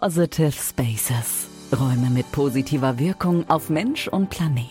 Positive Spaces. Räume mit positiver Wirkung auf Mensch und Planet.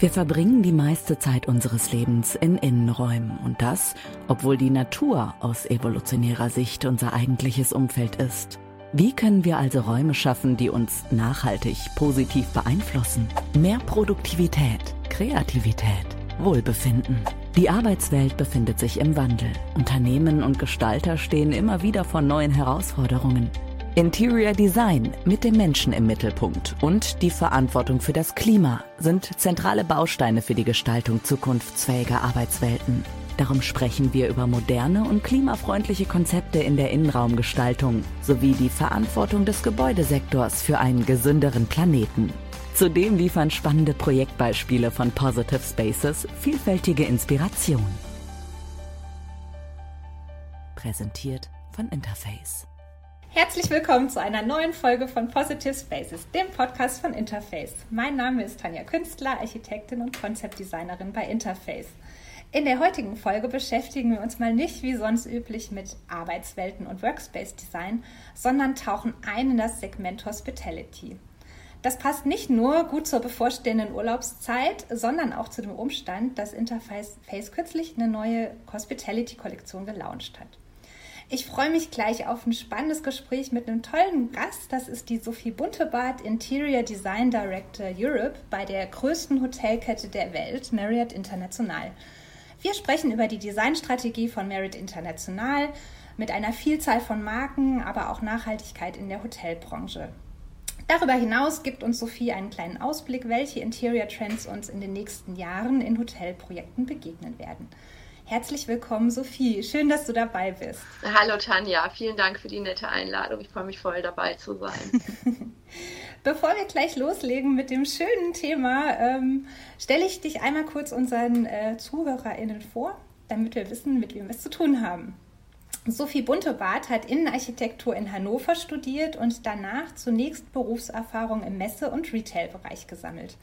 Wir verbringen die meiste Zeit unseres Lebens in Innenräumen und das, obwohl die Natur aus evolutionärer Sicht unser eigentliches Umfeld ist. Wie können wir also Räume schaffen, die uns nachhaltig positiv beeinflussen? Mehr Produktivität, Kreativität, Wohlbefinden. Die Arbeitswelt befindet sich im Wandel. Unternehmen und Gestalter stehen immer wieder vor neuen Herausforderungen. Interior Design mit dem Menschen im Mittelpunkt und die Verantwortung für das Klima sind zentrale Bausteine für die Gestaltung zukunftsfähiger Arbeitswelten. Darum sprechen wir über moderne und klimafreundliche Konzepte in der Innenraumgestaltung sowie die Verantwortung des Gebäudesektors für einen gesünderen Planeten. Zudem liefern spannende Projektbeispiele von Positive Spaces vielfältige Inspiration. Präsentiert von Interface. Herzlich willkommen zu einer neuen Folge von Positive Spaces, dem Podcast von Interface. Mein Name ist Tanja Künstler, Architektin und Konzeptdesignerin bei Interface. In der heutigen Folge beschäftigen wir uns mal nicht wie sonst üblich mit Arbeitswelten und Workspace Design, sondern tauchen ein in das Segment Hospitality. Das passt nicht nur gut zur bevorstehenden Urlaubszeit, sondern auch zu dem Umstand, dass Interface kürzlich eine neue Hospitality-Kollektion gelauncht hat. Ich freue mich gleich auf ein spannendes Gespräch mit einem tollen Gast. Das ist die Sophie Buntebart, Interior Design Director Europe bei der größten Hotelkette der Welt, Marriott International. Wir sprechen über die Designstrategie von Merit International mit einer Vielzahl von Marken, aber auch Nachhaltigkeit in der Hotelbranche. Darüber hinaus gibt uns Sophie einen kleinen Ausblick, welche Interior Trends uns in den nächsten Jahren in Hotelprojekten begegnen werden. Herzlich willkommen, Sophie. Schön, dass du dabei bist. Hallo Tanja, vielen Dank für die nette Einladung. Ich freue mich voll dabei zu sein. Bevor wir gleich loslegen mit dem schönen Thema, ähm, stelle ich dich einmal kurz unseren äh, ZuhörerInnen vor, damit wir wissen, mit wem wir es zu tun haben. Sophie Buntebart hat Innenarchitektur in Hannover studiert und danach zunächst Berufserfahrung im Messe- und Retail-Bereich gesammelt.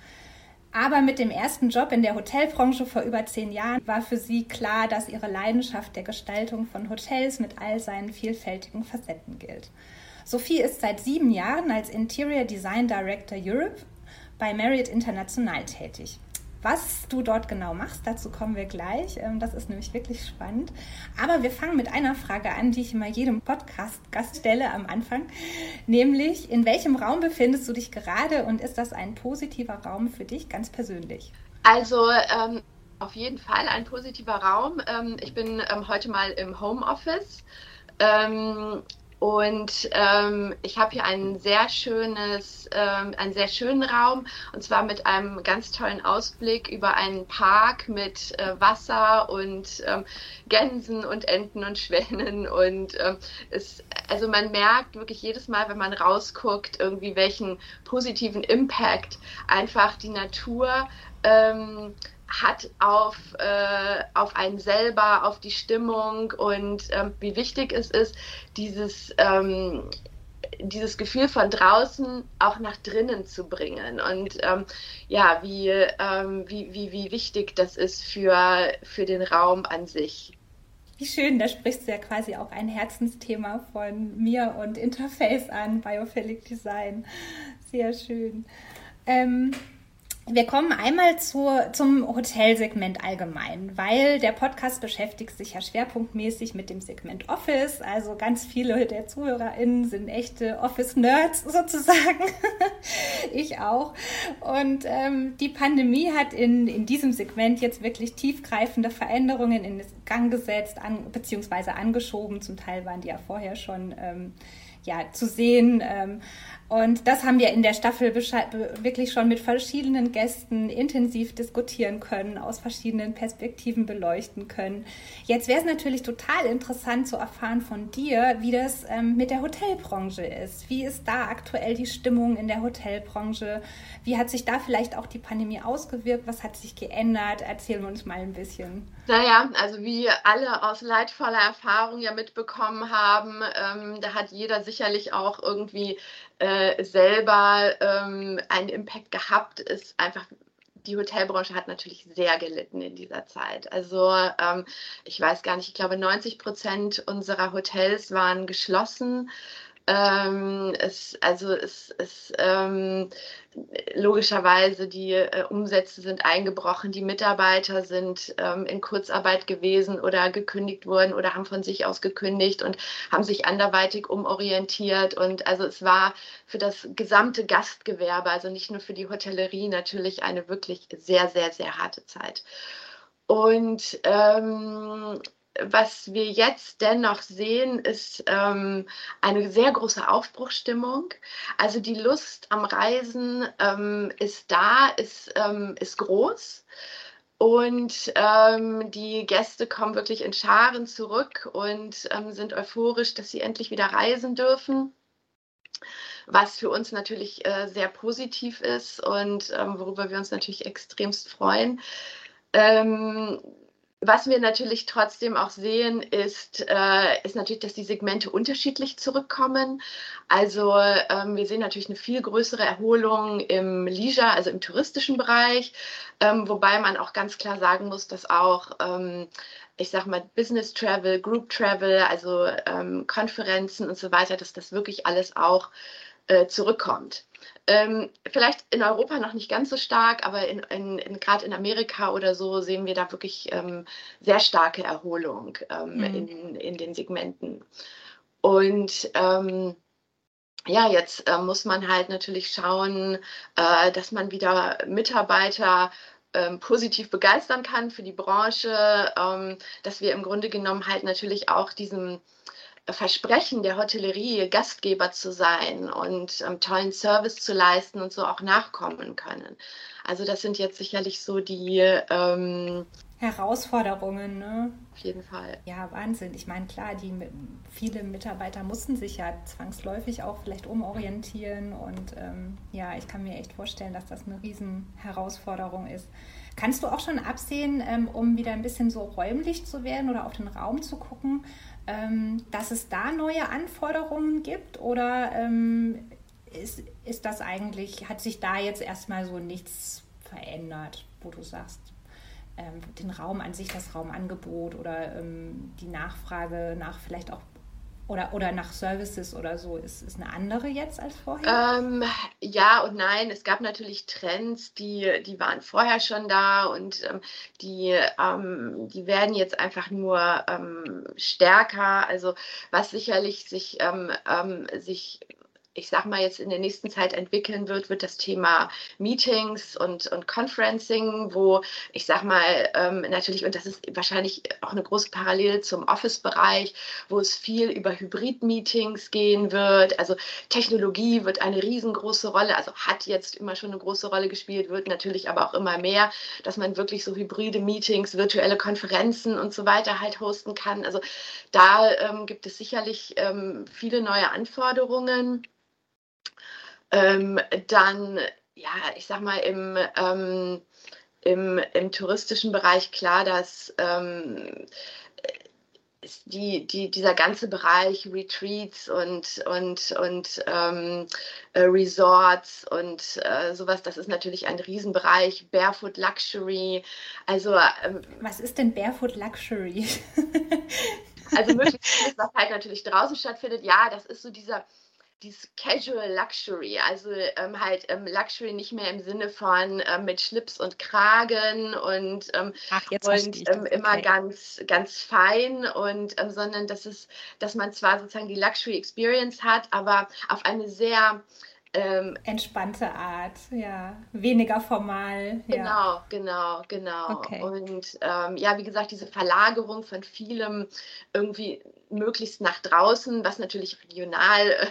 Aber mit dem ersten Job in der Hotelbranche vor über zehn Jahren war für sie klar, dass ihre Leidenschaft der Gestaltung von Hotels mit all seinen vielfältigen Facetten gilt. Sophie ist seit sieben Jahren als Interior Design Director Europe bei Marriott International tätig. Was du dort genau machst, dazu kommen wir gleich. Ähm, das ist nämlich wirklich spannend. Aber wir fangen mit einer Frage an, die ich immer jedem Podcast-Gast stelle am Anfang. Nämlich, in welchem Raum befindest du dich gerade und ist das ein positiver Raum für dich ganz persönlich? Also, ähm, auf jeden Fall ein positiver Raum. Ähm, ich bin ähm, heute mal im Homeoffice. Ähm, und ähm, ich habe hier ein sehr schönes, ähm, einen sehr schönen Raum und zwar mit einem ganz tollen Ausblick über einen Park mit äh, Wasser und ähm, Gänsen und Enten und Schwänen. Und ähm, es, also man merkt wirklich jedes Mal, wenn man rausguckt, irgendwie welchen positiven Impact einfach die Natur ähm, hat auf, äh, auf einen selber, auf die Stimmung und ähm, wie wichtig es ist, dieses, ähm, dieses Gefühl von draußen auch nach drinnen zu bringen und ähm, ja, wie, ähm, wie, wie, wie wichtig das ist für, für den Raum an sich. Wie schön, da sprichst du ja quasi auch ein Herzensthema von mir und Interface an, Biophilic Design. Sehr schön. Wir kommen einmal zur, zum Hotelsegment allgemein, weil der Podcast beschäftigt sich ja schwerpunktmäßig mit dem Segment Office. Also ganz viele der ZuhörerInnen sind echte Office-Nerds sozusagen. ich auch. Und ähm, die Pandemie hat in, in diesem Segment jetzt wirklich tiefgreifende Veränderungen in Gang gesetzt, an, beziehungsweise angeschoben. Zum Teil waren die ja vorher schon ähm, ja, zu sehen. Ähm, und das haben wir in der Staffel wirklich schon mit verschiedenen Gästen intensiv diskutieren können, aus verschiedenen Perspektiven beleuchten können. Jetzt wäre es natürlich total interessant zu erfahren von dir, wie das ähm, mit der Hotelbranche ist. Wie ist da aktuell die Stimmung in der Hotelbranche? Wie hat sich da vielleicht auch die Pandemie ausgewirkt? Was hat sich geändert? Erzähl uns mal ein bisschen. Naja, also wie alle aus leidvoller Erfahrung ja mitbekommen haben, ähm, da hat jeder sicherlich auch irgendwie äh, selber ähm, einen Impact gehabt, ist einfach die Hotelbranche hat natürlich sehr gelitten in dieser Zeit. Also ähm, ich weiß gar nicht, ich glaube 90 Prozent unserer Hotels waren geschlossen. Ähm, es, also es, es ähm, logischerweise die äh, Umsätze sind eingebrochen, die Mitarbeiter sind ähm, in Kurzarbeit gewesen oder gekündigt worden oder haben von sich aus gekündigt und haben sich anderweitig umorientiert. Und also es war für das gesamte Gastgewerbe, also nicht nur für die Hotellerie, natürlich eine wirklich sehr, sehr, sehr harte Zeit. Und ähm, was wir jetzt dennoch sehen, ist ähm, eine sehr große Aufbruchstimmung. Also die Lust am Reisen ähm, ist da, ist, ähm, ist groß. Und ähm, die Gäste kommen wirklich in Scharen zurück und ähm, sind euphorisch, dass sie endlich wieder reisen dürfen was für uns natürlich äh, sehr positiv ist und ähm, worüber wir uns natürlich extremst freuen. Ähm, was wir natürlich trotzdem auch sehen, ist, äh, ist natürlich, dass die Segmente unterschiedlich zurückkommen. Also ähm, wir sehen natürlich eine viel größere Erholung im Leisure, also im touristischen Bereich, ähm, wobei man auch ganz klar sagen muss, dass auch ähm, ich sag mal, Business Travel, Group Travel, also ähm, Konferenzen und so weiter, dass das wirklich alles auch äh, zurückkommt. Ähm, vielleicht in Europa noch nicht ganz so stark, aber in, in, in gerade in Amerika oder so sehen wir da wirklich ähm, sehr starke Erholung ähm, mhm. in, in den Segmenten. Und ähm, ja, jetzt äh, muss man halt natürlich schauen, äh, dass man wieder Mitarbeiter ähm, positiv begeistern kann für die Branche, ähm, dass wir im Grunde genommen halt natürlich auch diesem Versprechen der Hotellerie, Gastgeber zu sein und ähm, tollen Service zu leisten und so auch nachkommen können. Also das sind jetzt sicherlich so die ähm, Herausforderungen, ne? Auf jeden Fall. Ja, Wahnsinn. Ich meine, klar, die viele Mitarbeiter mussten sich ja zwangsläufig auch vielleicht umorientieren und ähm, ja, ich kann mir echt vorstellen, dass das eine Riesenherausforderung ist. Kannst du auch schon absehen, ähm, um wieder ein bisschen so räumlich zu werden oder auf den Raum zu gucken, dass es da neue Anforderungen gibt oder ähm, ist, ist das eigentlich, hat sich da jetzt erstmal so nichts verändert, wo du sagst, ähm, den Raum an sich, das Raumangebot oder ähm, die Nachfrage nach vielleicht auch oder, oder nach Services oder so, ist, ist eine andere jetzt als vorher? Ähm, ja und nein. Es gab natürlich Trends, die, die waren vorher schon da und ähm, die, ähm, die werden jetzt einfach nur ähm, stärker. Also was sicherlich sich, ähm, ähm, sich ich sag mal, jetzt in der nächsten Zeit entwickeln wird, wird das Thema Meetings und, und Conferencing, wo ich sag mal, ähm, natürlich, und das ist wahrscheinlich auch eine große Parallele zum Office-Bereich, wo es viel über Hybrid-Meetings gehen wird. Also Technologie wird eine riesengroße Rolle, also hat jetzt immer schon eine große Rolle gespielt, wird natürlich aber auch immer mehr, dass man wirklich so hybride Meetings, virtuelle Konferenzen und so weiter halt hosten kann. Also da ähm, gibt es sicherlich ähm, viele neue Anforderungen. Ähm, dann, ja, ich sag mal, im, ähm, im, im touristischen Bereich klar, dass ähm, die, die, dieser ganze Bereich Retreats und, und, und ähm, äh, Resorts und äh, sowas, das ist natürlich ein Riesenbereich. Barefoot Luxury. Also, ähm, Was ist denn Barefoot Luxury? also möglichst, was halt natürlich draußen stattfindet, ja, das ist so dieser dieses Casual Luxury, also ähm, halt ähm, Luxury nicht mehr im Sinne von ähm, mit Schlips und Kragen und, ähm, Ach, und ähm, immer ganz, ganz fein und ähm, sondern dass es, dass man zwar sozusagen die Luxury Experience hat, aber auf eine sehr entspannte Art, ja, weniger formal. Genau, ja. genau, genau. Okay. Und ja, wie gesagt, diese Verlagerung von vielem irgendwie möglichst nach draußen, was natürlich regional äh,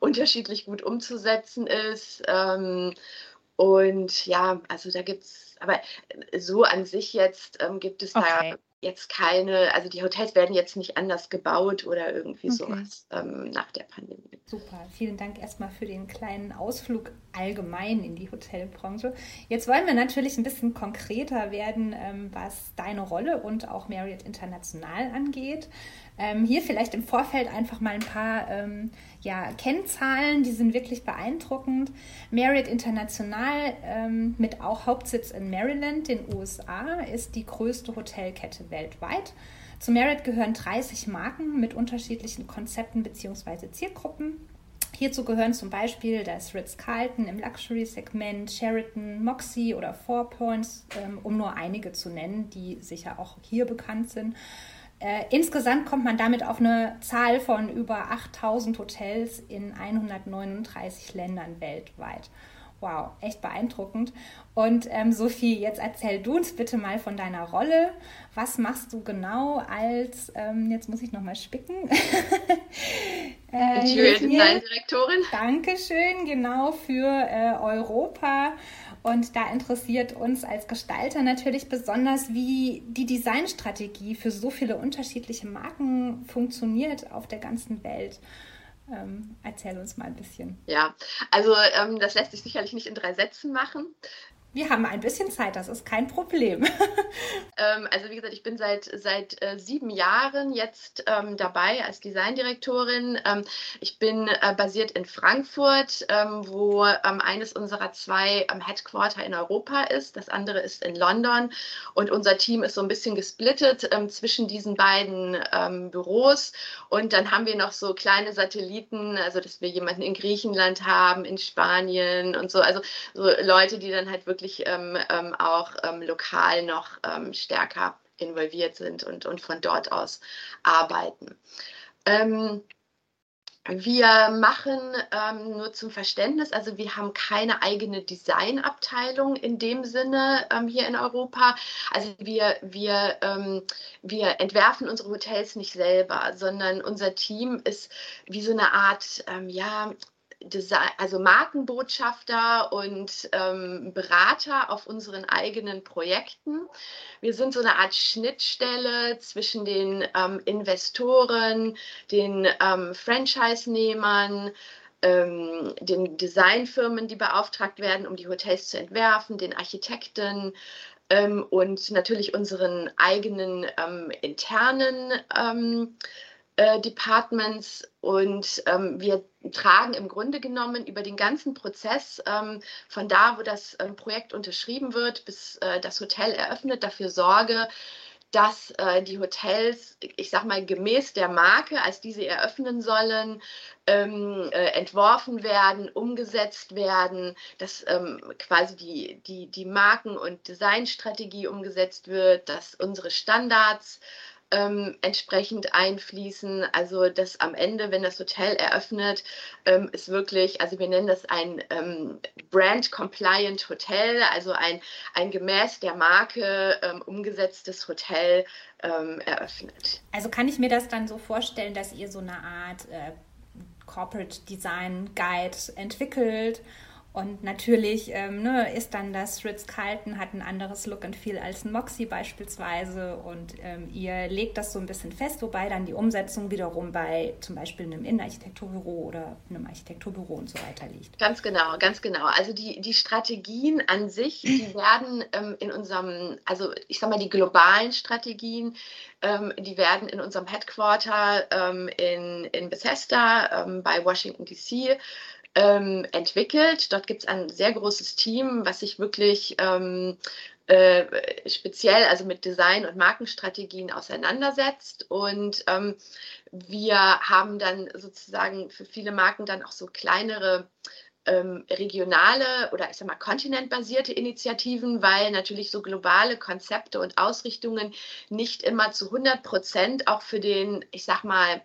unterschiedlich gut umzusetzen ist. Ähm, und ja, also da gibt es, aber so an sich jetzt ähm, gibt es okay. da jetzt keine, also die Hotels werden jetzt nicht anders gebaut oder irgendwie okay. sowas ähm, nach der Pandemie. Super, vielen Dank erstmal für den kleinen Ausflug allgemein in die Hotelbranche. Jetzt wollen wir natürlich ein bisschen konkreter werden, ähm, was deine Rolle und auch Marriott International angeht. Ähm, hier vielleicht im Vorfeld einfach mal ein paar ähm, ja, Kennzahlen, die sind wirklich beeindruckend. Marriott International ähm, mit auch Hauptsitz in Maryland, den USA, ist die größte Hotelkette weltweit. Zu Marriott gehören 30 Marken mit unterschiedlichen Konzepten bzw. Zielgruppen. Hierzu gehören zum Beispiel das Ritz-Carlton im Luxury-Segment, Sheraton, Moxie oder Four Points, ähm, um nur einige zu nennen, die sicher auch hier bekannt sind. Äh, insgesamt kommt man damit auf eine Zahl von über 8000 Hotels in 139 Ländern weltweit. Wow, echt beeindruckend. Und ähm, Sophie, jetzt erzähl du uns bitte mal von deiner Rolle. Was machst du genau als, ähm, jetzt muss ich nochmal spicken. äh, Direktorin. Dankeschön, genau für äh, Europa. Und da interessiert uns als Gestalter natürlich besonders, wie die Designstrategie für so viele unterschiedliche Marken funktioniert auf der ganzen Welt. Ähm, erzähl uns mal ein bisschen. Ja, also ähm, das lässt sich sicherlich nicht in drei Sätzen machen. Wir haben ein bisschen Zeit, das ist kein Problem. ähm, also wie gesagt, ich bin seit, seit äh, sieben Jahren jetzt ähm, dabei als Designdirektorin. Ähm, ich bin äh, basiert in Frankfurt, ähm, wo ähm, eines unserer zwei ähm, Headquarter in Europa ist. Das andere ist in London. Und unser Team ist so ein bisschen gesplittet zwischen diesen beiden Büros. Und dann haben wir noch so kleine Satelliten, also dass wir jemanden in Griechenland haben, in Spanien und so. Also so Leute, die dann halt wirklich wirklich ähm, ähm, auch ähm, lokal noch ähm, stärker involviert sind und, und von dort aus arbeiten. Ähm, wir machen ähm, nur zum Verständnis, also wir haben keine eigene Designabteilung in dem Sinne ähm, hier in Europa. Also wir, wir, ähm, wir entwerfen unsere Hotels nicht selber, sondern unser Team ist wie so eine Art, ja, Design, also Markenbotschafter und ähm, Berater auf unseren eigenen Projekten. Wir sind so eine Art Schnittstelle zwischen den ähm, Investoren, den ähm, Franchise-Nehmern, ähm, den Designfirmen, die beauftragt werden, um die Hotels zu entwerfen, den Architekten ähm, und natürlich unseren eigenen ähm, internen äh, Departments und ähm, wir tragen im Grunde genommen über den ganzen Prozess ähm, von da, wo das ähm, Projekt unterschrieben wird, bis äh, das Hotel eröffnet, dafür Sorge, dass äh, die Hotels, ich sag mal, gemäß der Marke, als diese eröffnen sollen, ähm, äh, entworfen werden, umgesetzt werden, dass ähm, quasi die, die, die Marken- und Designstrategie umgesetzt wird, dass unsere Standards ähm, entsprechend einfließen. Also dass am Ende, wenn das Hotel eröffnet, ähm, ist wirklich, also wir nennen das ein ähm, Brand-Compliant Hotel, also ein, ein gemäß der Marke ähm, umgesetztes Hotel ähm, eröffnet. Also kann ich mir das dann so vorstellen, dass ihr so eine Art äh, Corporate Design Guide entwickelt und natürlich ähm, ne, ist dann das Ritz-Carlton, hat ein anderes Look and Feel als ein Moxie beispielsweise. Und ähm, ihr legt das so ein bisschen fest, wobei dann die Umsetzung wiederum bei zum Beispiel einem Innenarchitekturbüro oder einem Architekturbüro und so weiter liegt. Ganz genau, ganz genau. Also die, die Strategien an sich, die werden ähm, in unserem, also ich sag mal, die globalen Strategien, ähm, die werden in unserem Headquarter ähm, in, in Bethesda ähm, bei Washington DC ähm, entwickelt. Dort gibt es ein sehr großes Team, was sich wirklich ähm, äh, speziell also mit Design- und Markenstrategien auseinandersetzt. Und ähm, wir haben dann sozusagen für viele Marken dann auch so kleinere ähm, regionale oder ich sag mal kontinentbasierte Initiativen, weil natürlich so globale Konzepte und Ausrichtungen nicht immer zu 100 Prozent auch für den, ich sag mal,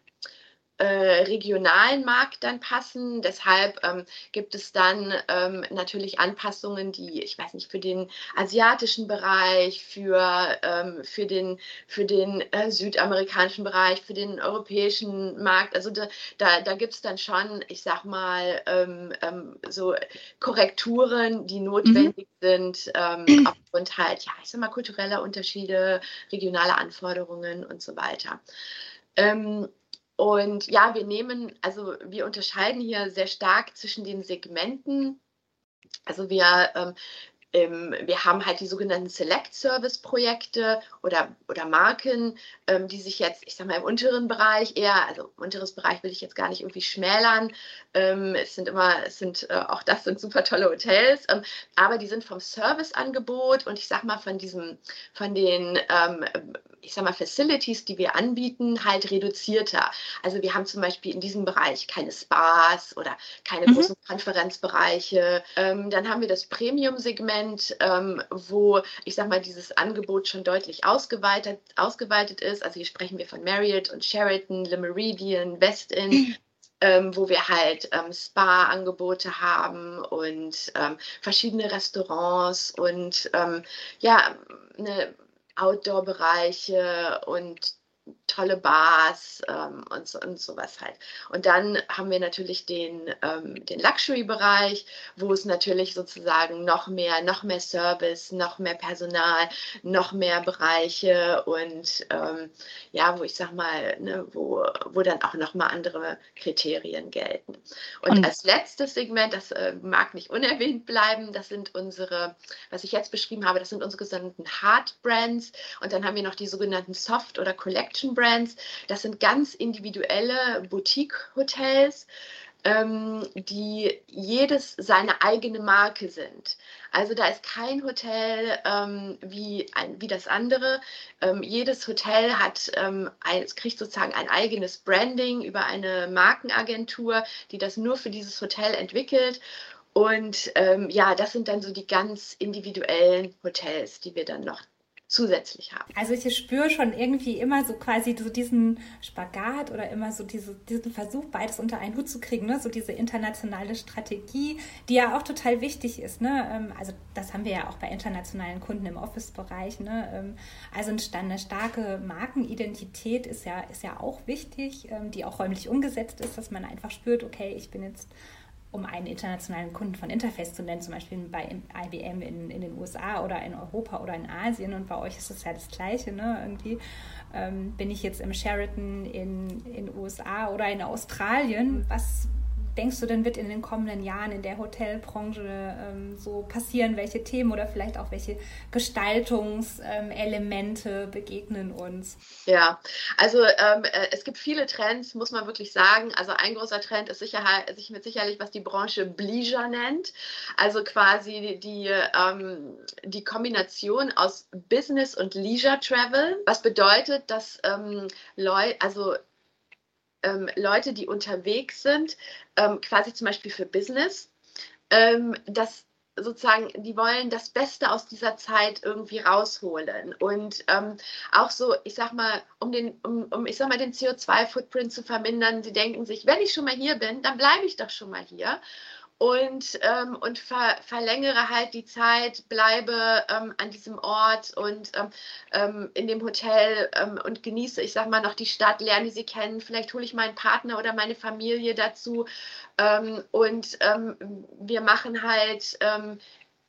äh, regionalen Markt dann passen. Deshalb ähm, gibt es dann ähm, natürlich Anpassungen, die, ich weiß nicht, für den asiatischen Bereich, für, ähm, für den, für den äh, südamerikanischen Bereich, für den europäischen Markt. Also da, da, da gibt es dann schon, ich sag mal, ähm, ähm, so Korrekturen, die notwendig mhm. sind, ähm, aufgrund halt, ja, ich sag mal, kultureller Unterschiede, regionale Anforderungen und so weiter. Ähm, und ja, wir nehmen, also wir unterscheiden hier sehr stark zwischen den Segmenten. Also wir ähm, ähm, wir haben halt die sogenannten Select-Service-Projekte oder, oder Marken, ähm, die sich jetzt, ich sag mal, im unteren Bereich eher, also unteres Bereich will ich jetzt gar nicht irgendwie schmälern. Ähm, es sind immer, es sind, äh, auch das sind super tolle Hotels, ähm, aber die sind vom Serviceangebot und ich sag mal von diesem, von den, ähm, ich sag mal, Facilities, die wir anbieten, halt reduzierter. Also wir haben zum Beispiel in diesem Bereich keine Spas oder keine mhm. großen Konferenzbereiche. Ähm, dann haben wir das Premium-Segment, ähm, wo ich sag mal, dieses Angebot schon deutlich ausgeweitet, ausgeweitet ist. Also hier sprechen wir von Marriott und Sheraton, Le Meridian, Westin. Mhm. Ähm, wo wir halt ähm, Spa-Angebote haben und ähm, verschiedene Restaurants und ähm, ja, eine Outdoor-Bereiche und tolle Bars ähm, und, so, und sowas halt. Und dann haben wir natürlich den, ähm, den Luxury-Bereich, wo es natürlich sozusagen noch mehr, noch mehr Service, noch mehr Personal, noch mehr Bereiche und ähm, ja, wo ich sag mal, ne, wo, wo dann auch noch mal andere Kriterien gelten. Und, und als letztes Segment, das äh, mag nicht unerwähnt bleiben, das sind unsere, was ich jetzt beschrieben habe, das sind unsere sogenannten Hard Brands und dann haben wir noch die sogenannten Soft- oder Collection Brands. Das sind ganz individuelle Boutique-Hotels, ähm, die jedes seine eigene Marke sind. Also da ist kein Hotel ähm, wie, ein, wie das andere. Ähm, jedes Hotel hat, ähm, ein, kriegt sozusagen ein eigenes Branding über eine Markenagentur, die das nur für dieses Hotel entwickelt. Und ähm, ja, das sind dann so die ganz individuellen Hotels, die wir dann noch zusätzlich haben. Also ich spüre schon irgendwie immer so quasi so diesen Spagat oder immer so diese, diesen Versuch, beides unter einen Hut zu kriegen, ne? so diese internationale Strategie, die ja auch total wichtig ist. Ne? Ähm, also das haben wir ja auch bei internationalen Kunden im Office-Bereich. Ne? Ähm, also eine starke Markenidentität ist ja, ist ja auch wichtig, ähm, die auch räumlich umgesetzt ist, dass man einfach spürt, okay, ich bin jetzt um einen internationalen Kunden von Interface zu nennen, zum Beispiel bei IBM in, in den USA oder in Europa oder in Asien und bei euch ist es ja das Gleiche, ne? Irgendwie ähm, bin ich jetzt im Sheraton in den USA oder in Australien. Was, denkst du denn, wird in den kommenden Jahren in der Hotelbranche ähm, so passieren? Welche Themen oder vielleicht auch welche Gestaltungselemente ähm, begegnen uns? Ja, also ähm, äh, es gibt viele Trends, muss man wirklich sagen. Also ein großer Trend ist Sicherheit, sich mit sicherlich, was die Branche Bleisure nennt. Also quasi die, ähm, die Kombination aus Business und Leisure Travel. Was bedeutet, dass ähm, Leute, also ähm, Leute, die unterwegs sind, ähm, quasi zum Beispiel für Business, ähm, dass sozusagen, die wollen das Beste aus dieser Zeit irgendwie rausholen. Und ähm, auch so, ich sag mal, um den, um, um ich sag mal, den CO2-Footprint zu vermindern, sie denken sich, wenn ich schon mal hier bin, dann bleibe ich doch schon mal hier und, ähm, und ver verlängere halt die Zeit, bleibe ähm, an diesem Ort und ähm, ähm in dem Hotel ähm, und genieße, ich sag mal, noch die Stadt, lerne sie kennen. Vielleicht hole ich meinen Partner oder meine Familie dazu ähm, und wir machen halt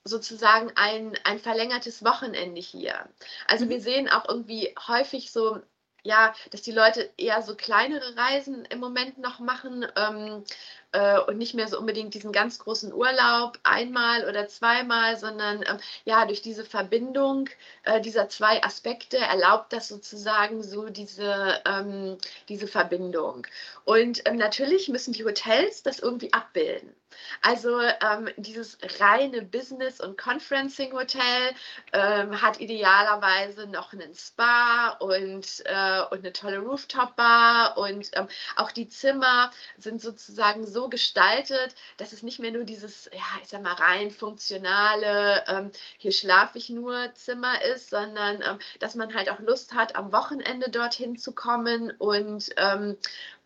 sozusagen ein, ein verlängertes Wochenende hier. Also mhm. wir sehen auch irgendwie häufig so ja, dass die Leute eher so kleinere Reisen im Moment noch machen ähm, äh, und nicht mehr so unbedingt diesen ganz großen Urlaub einmal oder zweimal, sondern ähm, ja, durch diese Verbindung äh, dieser zwei Aspekte erlaubt das sozusagen so diese, ähm, diese Verbindung. Und ähm, natürlich müssen die Hotels das irgendwie abbilden. Also ähm, dieses reine Business- und Conferencing-Hotel ähm, hat idealerweise noch einen Spa und, äh, und eine tolle Rooftop-Bar und ähm, auch die Zimmer sind sozusagen so gestaltet, dass es nicht mehr nur dieses, ja, ich sag mal, rein funktionale, ähm, hier schlafe ich nur Zimmer ist, sondern ähm, dass man halt auch Lust hat, am Wochenende dorthin zu kommen und, ähm,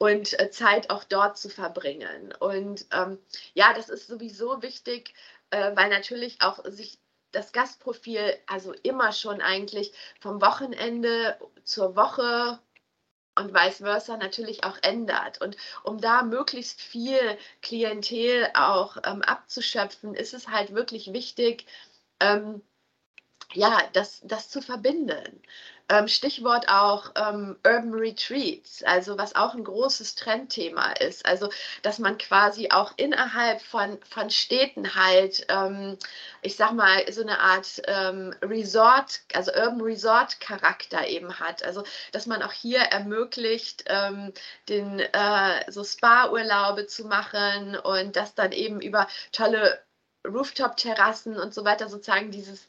und äh, Zeit auch dort zu verbringen. Und ähm, ja, das ist sowieso wichtig, äh, weil natürlich auch sich das Gastprofil also immer schon eigentlich vom Wochenende zur Woche und vice versa natürlich auch ändert. Und um da möglichst viel Klientel auch ähm, abzuschöpfen, ist es halt wirklich wichtig, ähm, ja, das, das zu verbinden. ähm, Stichwort auch ähm, Urban Retreats, also was auch ein großes Trendthema ist. Also, dass man quasi auch innerhalb von, von Städten halt, ähm, ich sag mal, so eine Art ähm, Resort, also Urban Resort Charakter eben hat. Also, dass man auch hier ermöglicht, ähm, den äh, so Spa-Urlaube zu machen und das dann eben über tolle Rooftop-Terrassen und so weiter sozusagen dieses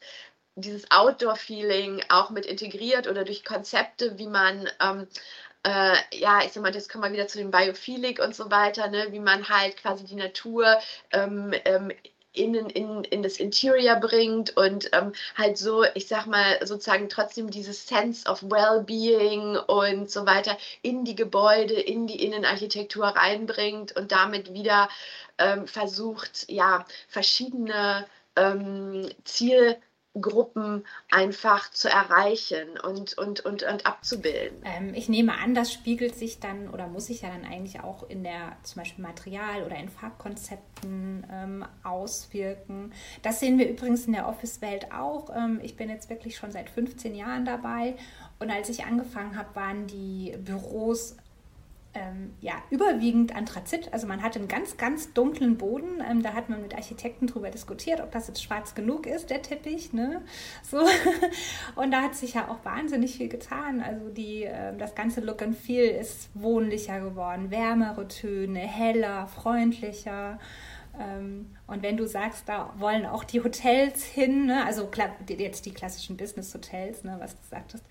dieses Outdoor-Feeling auch mit integriert oder durch Konzepte, wie man, ähm, äh, ja, ich sag mal, das kommen wir wieder zu dem Biophilik und so weiter, ne, wie man halt quasi die Natur ähm, ähm, in, in, in das Interior bringt und ähm, halt so, ich sag mal, sozusagen trotzdem dieses Sense of Wellbeing und so weiter in die Gebäude, in die Innenarchitektur reinbringt und damit wieder ähm, versucht, ja, verschiedene ähm, Ziel Gruppen einfach zu erreichen und, und, und, und abzubilden. Ähm, ich nehme an, das spiegelt sich dann oder muss sich ja dann eigentlich auch in der zum Beispiel Material- oder in Farbkonzepten ähm, auswirken. Das sehen wir übrigens in der Office-Welt auch. Ähm, ich bin jetzt wirklich schon seit 15 Jahren dabei und als ich angefangen habe, waren die Büros ähm, ja, überwiegend Anthrazit. Also man hatte einen ganz, ganz dunklen Boden. Ähm, da hat man mit Architekten darüber diskutiert, ob das jetzt schwarz genug ist, der Teppich. Ne? So. Und da hat sich ja auch wahnsinnig viel getan. Also die, äh, das ganze Look and Feel ist wohnlicher geworden, wärmere Töne, heller, freundlicher. Ähm, und wenn du sagst, da wollen auch die Hotels hin, ne? also jetzt die klassischen Business-Hotels, ne, was du sagtest,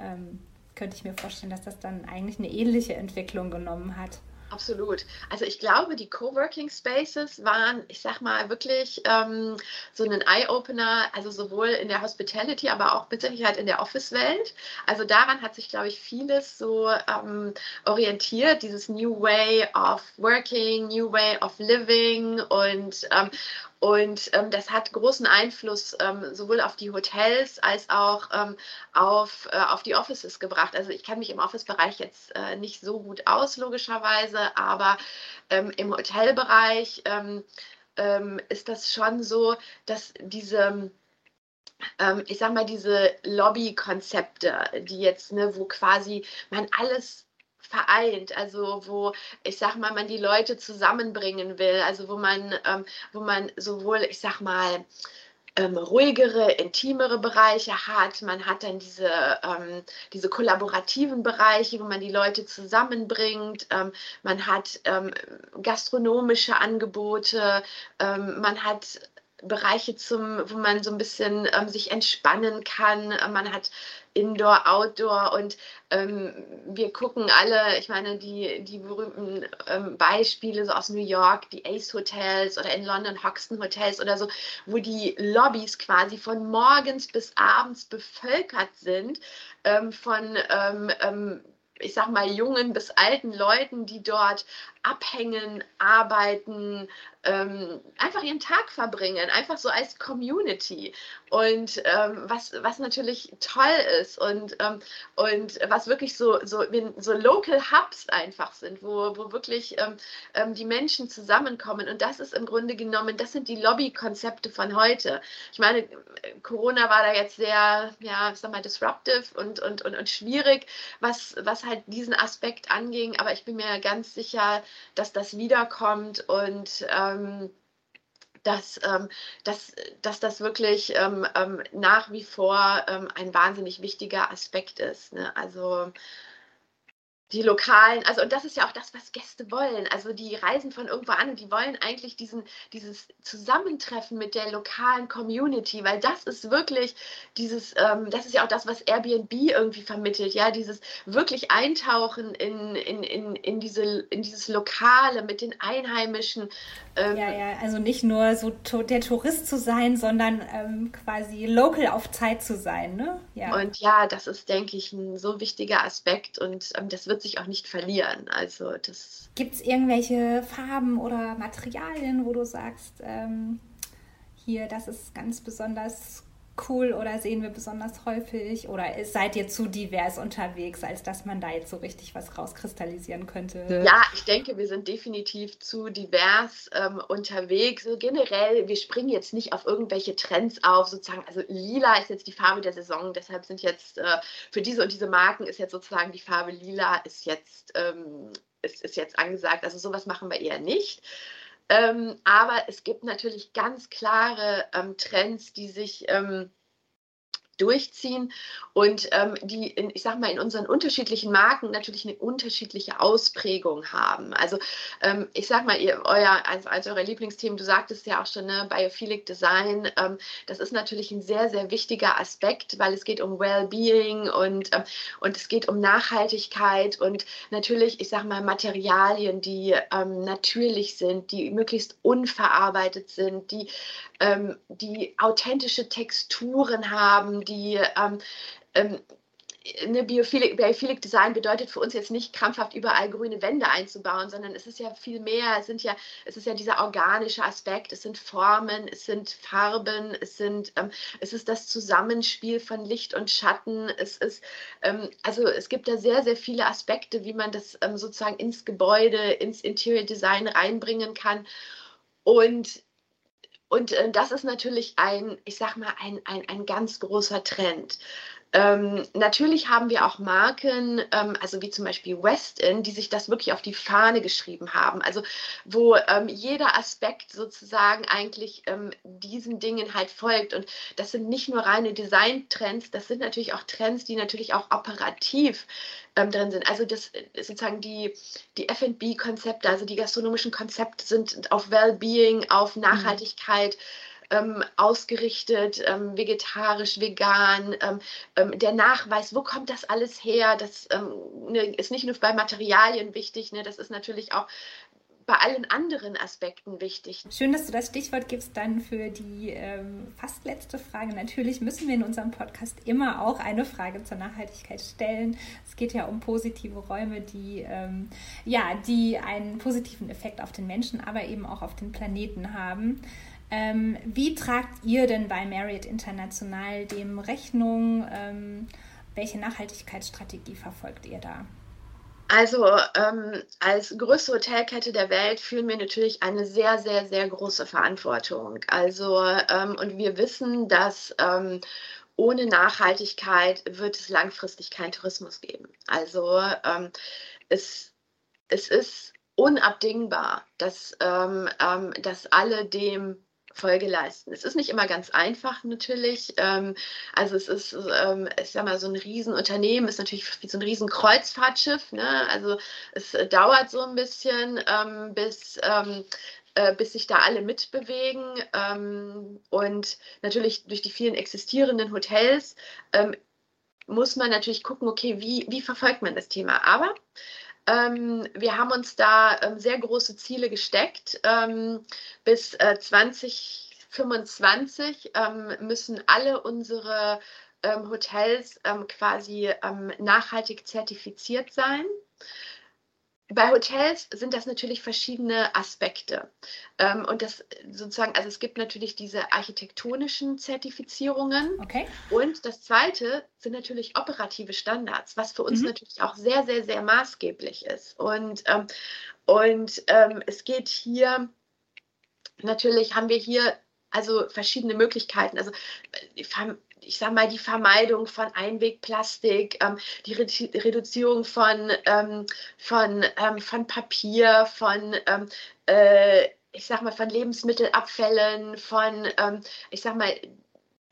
ähm, könnte ich mir vorstellen, dass das dann eigentlich eine ähnliche Entwicklung genommen hat. Absolut. Also ich glaube, die Coworking Spaces waren, ich sag mal, wirklich ähm, so ein Eye-Opener, also sowohl in der Hospitality, aber auch mit Sicherheit in der Office-Welt. Also daran hat sich, glaube ich, vieles so ähm, orientiert, dieses New Way of Working, New Way of Living und ähm, und ähm, das hat großen Einfluss ähm, sowohl auf die Hotels als auch ähm, auf, äh, auf die Offices gebracht. Also ich kenne mich im Office-Bereich jetzt äh, nicht so gut aus, logischerweise, aber ähm, im Hotelbereich ähm, ähm, ist das schon so, dass diese ich sag mal, diese Lobby-Konzepte, die jetzt, ne, wo quasi man alles vereint, also wo ich sag mal, man die Leute zusammenbringen will, also wo man, ähm, wo man sowohl, ich sag mal, ähm, ruhigere, intimere Bereiche hat. Man hat dann diese, ähm, diese kollaborativen Bereiche, wo man die Leute zusammenbringt. Ähm, man hat ähm, gastronomische Angebote. Ähm, man hat Bereiche zum, wo man so ein bisschen ähm, sich entspannen kann. Man hat Indoor, Outdoor und ähm, wir gucken alle, ich meine, die, die berühmten ähm, Beispiele so aus New York, die Ace Hotels oder in London Hoxton Hotels oder so, wo die Lobbys quasi von morgens bis abends bevölkert sind ähm, von ähm, ähm, ich sag mal, jungen bis alten Leuten, die dort abhängen, arbeiten, ähm, einfach ihren Tag verbringen, einfach so als Community. Und ähm, was, was natürlich toll ist und, ähm, und was wirklich so, so, so Local Hubs einfach sind, wo, wo wirklich ähm, ähm, die Menschen zusammenkommen. Und das ist im Grunde genommen, das sind die Lobbykonzepte von heute. Ich meine, Corona war da jetzt sehr, ja, sag mal, disruptive und, und, und, und schwierig, was, was halt diesen Aspekt anging. Aber ich bin mir ganz sicher, dass das wiederkommt und ähm, dass, ähm, dass, dass das wirklich ähm, ähm nach wie vor ähm, ein wahnsinnig wichtiger Aspekt ist. Ne? Also die lokalen, also und das ist ja auch das, was Gäste wollen. Also die reisen von irgendwo an und die wollen eigentlich diesen, dieses Zusammentreffen mit der lokalen Community, weil das ist wirklich dieses, ähm, das ist ja auch das, was Airbnb irgendwie vermittelt, ja, dieses wirklich Eintauchen in, in, in, in, diese, in dieses Lokale mit den Einheimischen. Ähm, ja, ja, also nicht nur so der Tourist zu sein, sondern ähm, quasi local auf Zeit zu sein, ne? Ja. Und ja, das ist, denke ich, ein so wichtiger Aspekt und ähm, das wird sich auch nicht verlieren. Also das. Gibt es irgendwelche Farben oder Materialien, wo du sagst, ähm, hier, das ist ganz besonders cool oder sehen wir besonders häufig? Oder seid ihr zu divers unterwegs, als dass man da jetzt so richtig was rauskristallisieren könnte? Ja, ich denke, wir sind definitiv zu divers ähm, unterwegs. So generell, wir springen jetzt nicht auf irgendwelche Trends auf, sozusagen. Also lila ist jetzt die Farbe der Saison, deshalb sind jetzt äh, für diese und diese Marken ist jetzt sozusagen die Farbe lila ist jetzt, ähm, ist, ist jetzt angesagt. Also sowas machen wir eher nicht. Ähm, aber es gibt natürlich ganz klare ähm, Trends, die sich ähm, durchziehen und ähm, die, in, ich sag mal, in unseren unterschiedlichen Marken natürlich eine unterschiedliche Ausprägung haben. Also ähm, ich sag mal, ihr, euer, als, als eure Lieblingsthemen, du sagtest ja auch schon, ne, Biophilic Design, ähm, das ist natürlich ein sehr, sehr wichtiger Aspekt, weil es geht um Wellbeing und, ähm, und es geht um Nachhaltigkeit und natürlich, ich sag mal, Materialien, die ähm, natürlich sind, die möglichst unverarbeitet sind, die, ähm, die authentische Texturen haben, die ähm, ähm, eine Biophilic, Biophilic Design bedeutet für uns jetzt nicht krampfhaft überall grüne Wände einzubauen, sondern es ist ja viel mehr, es sind ja, es ist ja dieser organische Aspekt, es sind Formen, es sind Farben, es sind, ähm, es ist das Zusammenspiel von Licht und Schatten, es ist, ähm, also es gibt da sehr, sehr viele Aspekte, wie man das ähm, sozusagen ins Gebäude, ins Interior Design reinbringen kann. Und und äh, das ist natürlich ein, ich sag mal, ein, ein, ein ganz großer Trend. Ähm, natürlich haben wir auch Marken, ähm, also wie zum Beispiel Westin, die sich das wirklich auf die Fahne geschrieben haben. Also wo ähm, jeder Aspekt sozusagen eigentlich ähm, diesen Dingen halt folgt. Und das sind nicht nur reine Designtrends, das sind natürlich auch Trends, die natürlich auch operativ ähm, drin sind. Also das äh, sozusagen die, die FB-Konzepte, also die gastronomischen Konzepte sind auf Wellbeing, auf mhm. Nachhaltigkeit. Mhm ähm, ausgerichtet, ähm, vegetarisch, vegan, ähm, ähm, der Nachweis, wo kommt das alles her, das ähm, ne, ist nicht nur bei Materialien wichtig, ne, das ist natürlich auch bei allen anderen Aspekten wichtig. Schön, dass du das Stichwort gibst dann für die ähm, fast letzte Frage. Natürlich müssen wir in unserem Podcast immer auch eine Frage zur Nachhaltigkeit stellen. Es geht ja um positive Räume, die ähm, ja, die einen positiven Effekt auf den Menschen, aber eben auch auf den Planeten haben. Ähm, wie tragt ihr denn bei Marriott International dem Rechnung? Ähm, welche Nachhaltigkeitsstrategie verfolgt ihr da? Also ähm, als größte Hotelkette der Welt fühlen wir natürlich eine sehr, sehr, sehr große Verantwortung. Also ähm, und wir wissen, dass ähm, ohne Nachhaltigkeit wird es langfristig keinen Tourismus geben. Also ähm, es, es ist unabdingbar, dass, ähm, ähm, dass alle dem Folge leisten. Es ist nicht immer ganz einfach natürlich. Ähm, also es ist, ähm, ich sag mal, so ein Riesenunternehmen ist natürlich wie so ein Riesenkreuzfahrtschiff. Ne? Also es äh, dauert so ein bisschen, ähm, bis äh, bis sich da alle mitbewegen. Und natürlich durch die vielen existierenden Hotels muss man natürlich gucken, okay, wie, wie verfolgt man das Thema. Aber ähm, wir haben uns da ähm, sehr große Ziele gesteckt. Ähm, bis äh, 2025 ähm, müssen alle unsere ähm, Hotels ähm, quasi nachhaltig zertifiziert sein. Bei Hotels sind das natürlich verschiedene Aspekte. Ähm, und das sozusagen, also es gibt natürlich diese architektonischen Zertifizierungen. Okay. Und das zweite sind natürlich operative Standards, was für uns mhm. natürlich auch sehr, sehr, sehr maßgeblich ist. Und, ähm, und ähm, es geht hier, natürlich haben wir hier also verschiedene Möglichkeiten. Also äh, ich sage mal, die Vermeidung von Einwegplastik, ähm, die Reduzierung von, ähm, von, ähm, von Papier, von ähm, äh, ich sag mal, von Lebensmittelabfällen, von, ähm, ich sag mal,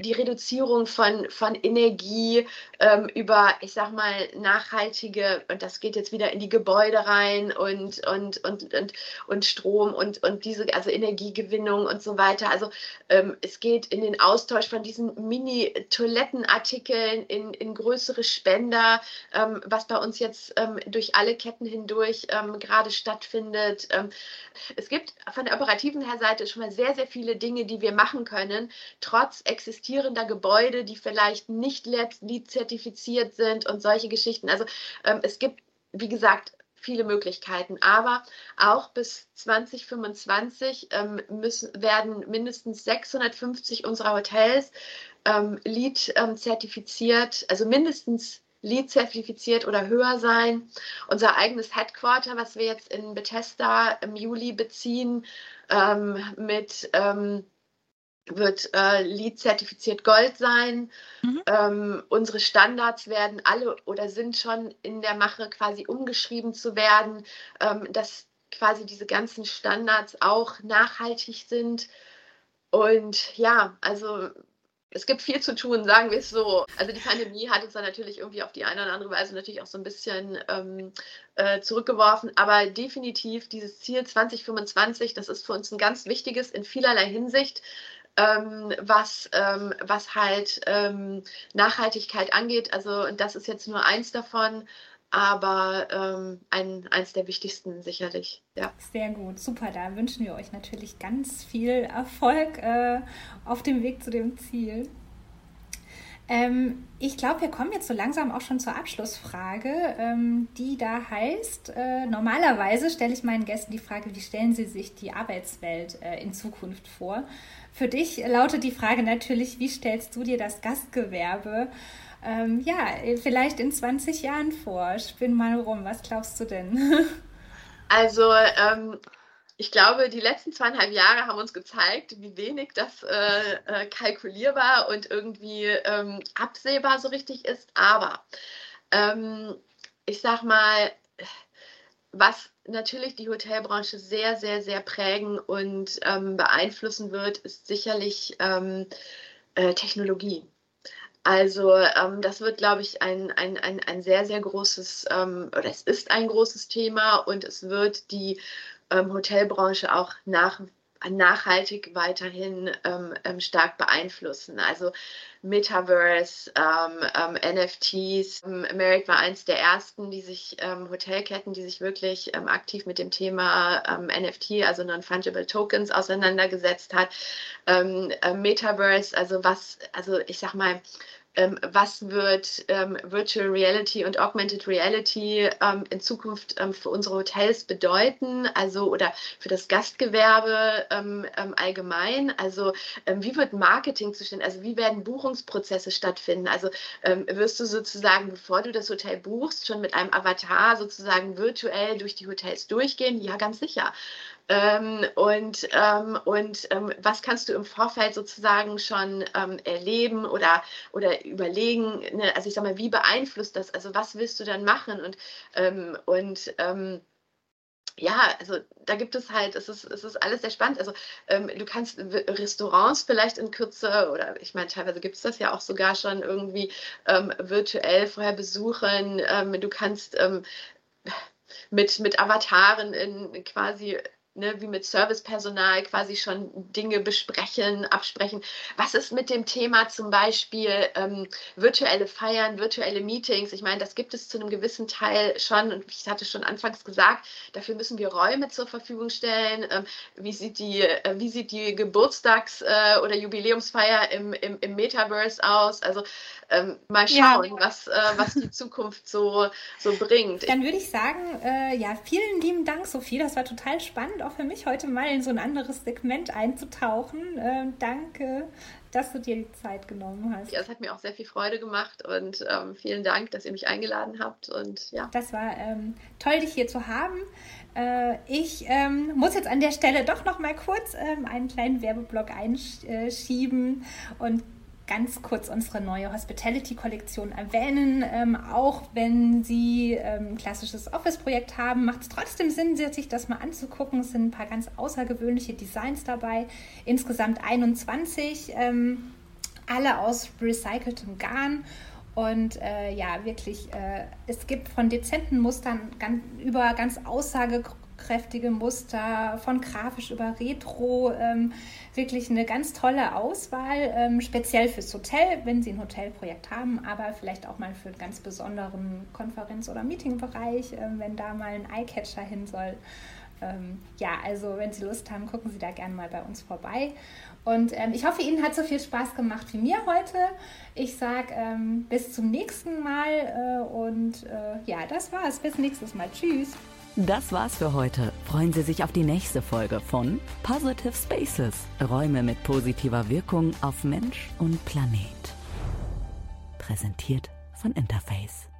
die Reduzierung von, von Energie ähm, über, ich sag mal, nachhaltige, und das geht jetzt wieder in die Gebäude rein und, und, und, und, und Strom und, und diese, also Energiegewinnung und so weiter. Also ähm, es geht in den Austausch von diesen Mini-Toilettenartikeln in, in größere Spender, ähm, was bei uns jetzt ähm, durch alle Ketten hindurch ähm, gerade stattfindet. Ähm, es gibt von der operativen Seite schon mal sehr, sehr viele Dinge, die wir machen können, trotz existierender existierender Gebäude, die vielleicht nicht LEED-zertifiziert sind und solche Geschichten. Also ähm, es gibt, wie gesagt, viele Möglichkeiten. Aber auch bis 2025 ähm, müssen, werden mindestens 650 unserer Hotels ähm, LEED ähm, zertifiziert, also mindestens LEED zertifiziert oder höher sein. Unser eigenes Headquarter, was wir jetzt in Bethesda im Juli beziehen, ähm, mit ähm, wird äh, LEED zertifiziert Gold sein. Mhm. Ähm, unsere Standards werden alle oder sind schon in der Mache quasi umgeschrieben zu werden, ähm, dass quasi diese ganzen Standards auch nachhaltig sind. Und ja, also es gibt viel zu tun, sagen wir es so. Also die Pandemie hat uns dann natürlich irgendwie auf die eine oder andere Weise natürlich auch so ein bisschen ähm, äh, zurückgeworfen. Aber definitiv dieses Ziel 2025, das ist für uns ein ganz wichtiges in vielerlei Hinsicht ähm, was, ähm, was halt ähm, Nachhaltigkeit angeht. Also das ist jetzt nur eins davon, aber ähm, ein, eins der wichtigsten sicherlich. Ja. Sehr gut, super. Da wünschen wir euch natürlich ganz viel Erfolg äh, auf dem Weg zu dem Ziel. Ähm, ich glaube, wir kommen jetzt so langsam auch schon zur Abschlussfrage, ähm, die da heißt, äh, normalerweise stelle ich meinen Gästen die Frage, wie stellen sie sich die Arbeitswelt äh, in Zukunft vor? Für dich lautet die Frage natürlich, wie stellst du dir das Gastgewerbe ähm, ja, vielleicht in 20 Jahren vor? Spinn mal rum, was glaubst du denn? Also, ähm, ich glaube, die letzten zweieinhalb Jahre haben uns gezeigt, wie wenig das äh, äh, kalkulierbar und irgendwie ähm, absehbar so richtig ist. Aber ähm, ich sag mal, was natürlich die Hotelbranche sehr, sehr, sehr prägen und ähm, beeinflussen wird, ist sicherlich ähm, äh, Technologie. Also ähm, das wird, glaube ich, ein, ein, ein, ein sehr, sehr großes, ähm, oder es ist ein großes Thema und es wird die ähm, Hotelbranche auch nach nachhaltig weiterhin ähm, ähm, stark beeinflussen. Also Metaverse, ähm, ähm NFTs. Ähm, Merit war eins der ersten, die sich Hotelketten, die sich wirklich aktiv mit dem Thema NFT, also Non-Fungible Tokens, auseinandergesetzt hat. Äh, Metaverse, also was, also ich sag mal, ähm, was wird ähm, Virtual Reality und Augmented Reality ähm, in Zukunft ähm, für unsere Hotels bedeuten, also oder für das Gastgewerbe ähm, ähm, allgemein. Also wie wird Marketing zustande, also wie werden Buchungsprozesse stattfinden? Also wirst du sozusagen, bevor du das Hotel buchst, schon mit einem Avatar sozusagen virtuell durch die Hotels durchgehen? Ja, ganz sicher. Ähm, und ähm, und ähm, was kannst du im Vorfeld sozusagen schon ähm, erleben oder, oder überlegen? Ne? Also ich sag mal, wie beeinflusst das? Also was willst du dann machen? Und, ähm, und ähm, ja, also da gibt es halt, es ist, es ist alles sehr spannend. Also ähm, du kannst Restaurants vielleicht in Kürze oder ich meine, teilweise gibt es das ja auch sogar schon irgendwie ähm, virtuell vorher besuchen. Ähm, du kannst mit, mit Avataren in quasi ne, wie mit Servicepersonal quasi schon Dinge besprechen, absprechen. Was ist mit dem Thema zum Beispiel ähm, virtuelle Feiern, virtuelle Meetings? Ich meine, das gibt es zu einem gewissen Teil schon und ich hatte schon anfangs gesagt, dafür müssen wir Räume zur Verfügung stellen. Ähm, wie, sieht die, äh, wie sieht die Geburtstags- äh, oder Jubiläumsfeier im, im, im Metaverse aus? Also ähm, mal schauen, ja. was, äh, was die Zukunft so, so bringt. Dann würde ich sagen, äh, ja, vielen lieben Dank, Sophie. Das war total spannend, auch für mich heute mal in so ein anderes Segment einzutauchen. Äh, danke, dass du dir die Zeit genommen hast. Ja, es hat mir auch sehr viel Freude gemacht und ähm, vielen Dank, dass ihr mich eingeladen habt. Und ja. Das war ähm, toll, dich hier zu haben. Äh, ich ähm, muss jetzt an der Stelle doch noch mal kurz ähm, einen kleinen Werbeblock einschieben und ganz kurz unsere neue Hospitality-Kollektion erwähnen. Ähm, auch wenn Sie ähm, ein klassisches Office-Projekt haben, macht es trotzdem Sinn, sich das mal anzugucken. Es sind ein paar ganz außergewöhnliche Designs dabei. Insgesamt 21, ähm, alle aus recyceltem Garn. Und äh, ja, wirklich, äh, es gibt von dezenten Mustern ganz, über ganz aussagekräftige kräftige Muster, von grafisch über Retro. Ähm, wirklich eine ganz tolle Auswahl, ähm, speziell fürs Hotel, wenn Sie ein Hotelprojekt haben, aber vielleicht auch mal für einen ganz besonderen Konferenz- oder Meetingbereich, ähm, wenn da mal ein Eyecatcher hin soll. Ähm, ja, also wenn Sie Lust haben, gucken Sie da gerne mal bei uns vorbei. Und ähm, ich hoffe, Ihnen hat so viel Spaß gemacht wie mir heute. Ich sage ähm, bis zum nächsten Mal äh, und äh, ja, das war's. Bis nächstes Mal. Tschüss. Das war's für heute. Freuen Sie sich auf die nächste Folge von Positive Spaces. Räume mit positiver Wirkung auf Mensch und Planet. Präsentiert von Interface.